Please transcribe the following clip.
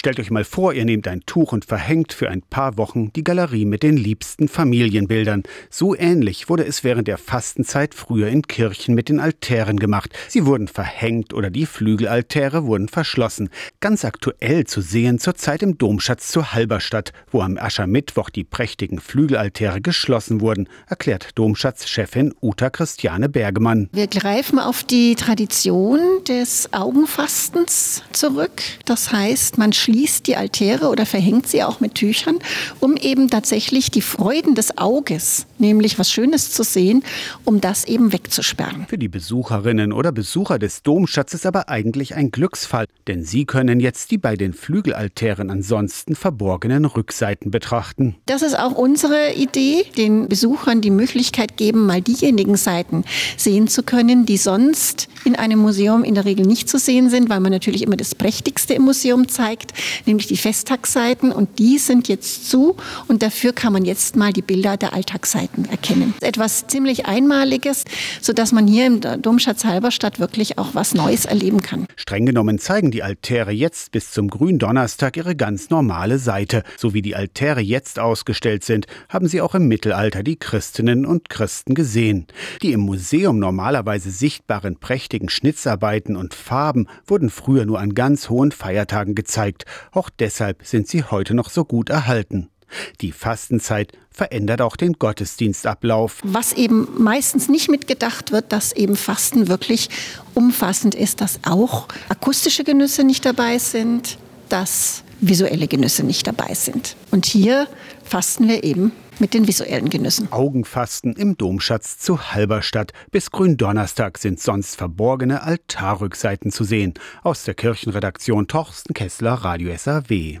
Stellt euch mal vor, ihr nehmt ein Tuch und verhängt für ein paar Wochen die Galerie mit den liebsten Familienbildern. So ähnlich wurde es während der Fastenzeit früher in Kirchen mit den Altären gemacht. Sie wurden verhängt oder die Flügelaltäre wurden verschlossen. Ganz aktuell zu sehen zurzeit im Domschatz zu Halberstadt, wo am Aschermittwoch die prächtigen Flügelaltäre geschlossen wurden, erklärt Domschatzchefin Uta Christiane Bergemann. Wir greifen auf die Tradition des Augenfastens zurück. Das heißt, man schließt die Altäre oder verhängt sie auch mit Tüchern, um eben tatsächlich die Freuden des Auges, nämlich was Schönes zu sehen, um das eben wegzusperren. Für die Besucherinnen oder Besucher des Domschatzes aber eigentlich ein Glücksfall, denn sie können jetzt die bei den Flügelaltären ansonsten verborgenen Rückseiten betrachten. Das ist auch unsere Idee, den Besuchern die Möglichkeit geben, mal diejenigen Seiten sehen zu können, die sonst in einem Museum in der Regel nicht zu sehen sind, weil man natürlich immer das Prächtigste im Museum zeigt, nämlich die Festtagsseiten und die sind jetzt zu und dafür kann man jetzt mal die Bilder der Alltagsseiten erkennen. Etwas ziemlich Einmaliges, sodass man hier im Domschatz Halberstadt wirklich auch was Neues erleben kann. Streng genommen zeigen die Altäre jetzt bis zum Gründonnerstag ihre ganz normale Seite. So wie die Altäre jetzt ausgestellt sind, haben sie auch im Mittelalter die Christinnen und Christen gesehen. Die im Museum normalerweise sichtbaren prächtigen Schnitzarbeiten und Farben wurden früher nur an ganz hohen Feiertagen gezeigt. Auch deshalb sind sie heute noch so gut erhalten. Die Fastenzeit verändert auch den Gottesdienstablauf. Was eben meistens nicht mitgedacht wird, dass eben Fasten wirklich umfassend ist, dass auch akustische Genüsse nicht dabei sind, dass visuelle Genüsse nicht dabei sind. Und hier fasten wir eben mit den visuellen Genüssen. Augenfasten im Domschatz zu Halberstadt. Bis Gründonnerstag sind sonst verborgene Altarrückseiten zu sehen. Aus der Kirchenredaktion Torsten Kessler, Radio SAW.